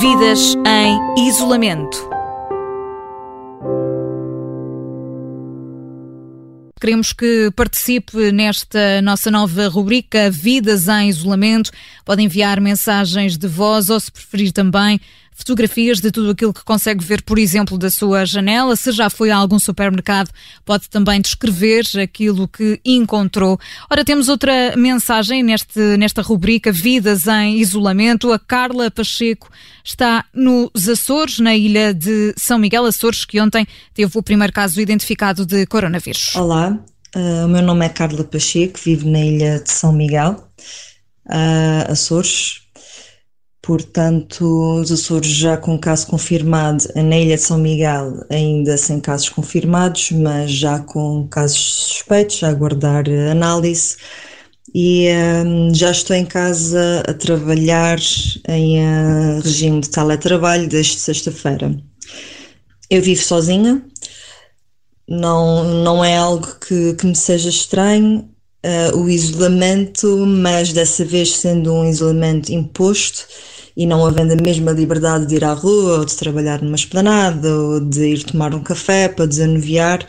Vidas em isolamento. Queremos que participe nesta nossa nova rubrica Vidas em Isolamento. Pode enviar mensagens de voz ou, se preferir, também fotografias de tudo aquilo que consegue ver, por exemplo, da sua janela. Se já foi a algum supermercado, pode também descrever aquilo que encontrou. Ora, temos outra mensagem neste, nesta rubrica Vidas em Isolamento. A Carla Pacheco está nos Açores, na ilha de São Miguel Açores, que ontem teve o primeiro caso identificado de coronavírus. Olá, uh, o meu nome é Carla Pacheco, vivo na ilha de São Miguel, uh, Açores. Portanto, os Açores já com caso confirmado, na Ilha de São Miguel ainda sem casos confirmados, mas já com casos suspeitos, a aguardar análise. E um, já estou em casa a trabalhar em uh, regime de teletrabalho desde sexta-feira. Eu vivo sozinha, não, não é algo que, que me seja estranho, uh, o isolamento, mas dessa vez sendo um isolamento imposto e não havendo a mesma liberdade de ir à rua, ou de trabalhar numa esplanada, ou de ir tomar um café para desanuviar,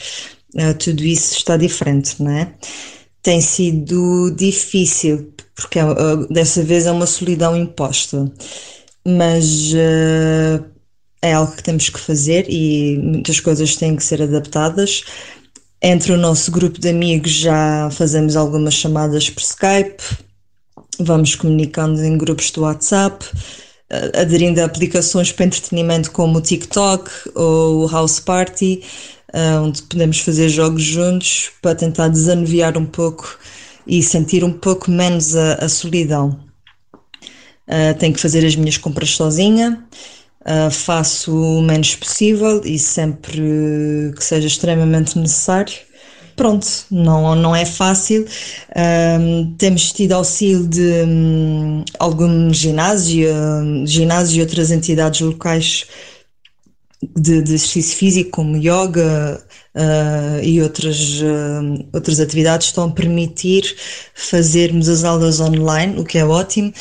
uh, tudo isso está diferente, não é? Tem sido difícil, porque uh, dessa vez é uma solidão imposta, mas uh, é algo que temos que fazer e muitas coisas têm que ser adaptadas. Entre o nosso grupo de amigos já fazemos algumas chamadas por Skype, vamos comunicando em grupos do WhatsApp, eh, aderindo a aplicações para entretenimento como o TikTok ou o House Party, eh, onde podemos fazer jogos juntos para tentar desanuviar um pouco e sentir um pouco menos a, a solidão. Uh, tenho que fazer as minhas compras sozinha, uh, faço o menos possível e sempre que seja extremamente necessário pronto, não, não é fácil. Um, temos tido auxílio de um, algum ginásio, um, ginásio e outras entidades locais de, de exercício físico, como yoga uh, e outras, uh, outras atividades, estão a permitir fazermos as aulas online, o que é ótimo,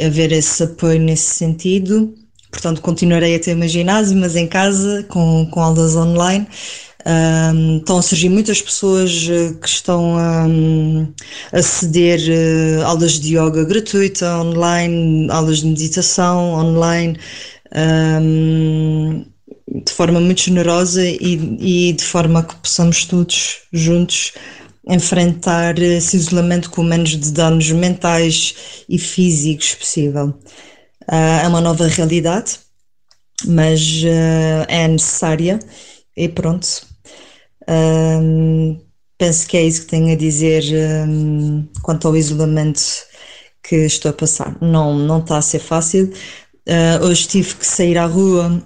haver esse apoio nesse sentido. Portanto, continuarei a ter uma ginásio, mas em casa, com, com aulas online. Um, estão a surgir muitas pessoas eh, que estão a ceder uh, aulas de yoga gratuita online, aulas de meditação online, um, de forma muito generosa e, e, de forma que possamos todos juntos enfrentar esse isolamento com o menos de danos mentais e físicos possível. Uh, é uma nova realidade, mas uh, é necessária e pronto, um, penso que é isso que tenho a dizer um, quanto ao isolamento que estou a passar. Não, não está a ser fácil. Uh, hoje tive que sair à rua,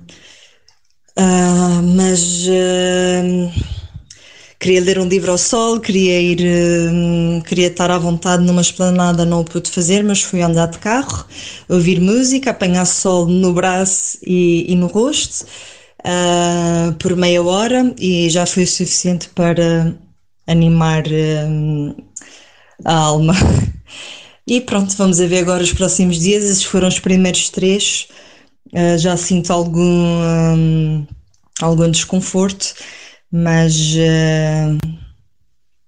uh, mas uh, queria ler um livro ao sol, queria ir, queria estar à vontade numa esplanada, não o pude fazer, mas fui andar de carro, ouvir música, apanhar sol no braço e, e no rosto uh, por meia hora e já foi o suficiente para animar uh, a alma. E pronto, vamos ver agora os próximos dias. Esses foram os primeiros três. Uh, já sinto algum, um, algum desconforto, mas uh,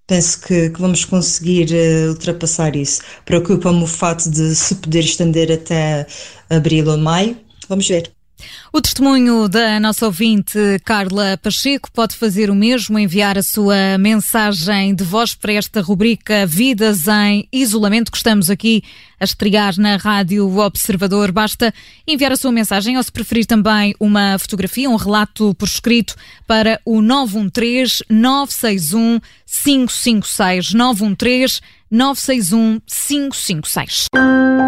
penso que, que, vamos conseguir uh, ultrapassar isso. Preocupa-me o fato de se poder estender até abril ou maio. Vamos ver. O testemunho da nossa ouvinte Carla Pacheco pode fazer o mesmo, enviar a sua mensagem de voz para esta rubrica Vidas em Isolamento que estamos aqui a estrear na Rádio Observador. Basta enviar a sua mensagem ou, se preferir, também uma fotografia, um relato por escrito para o 913 961 556 913 961 556.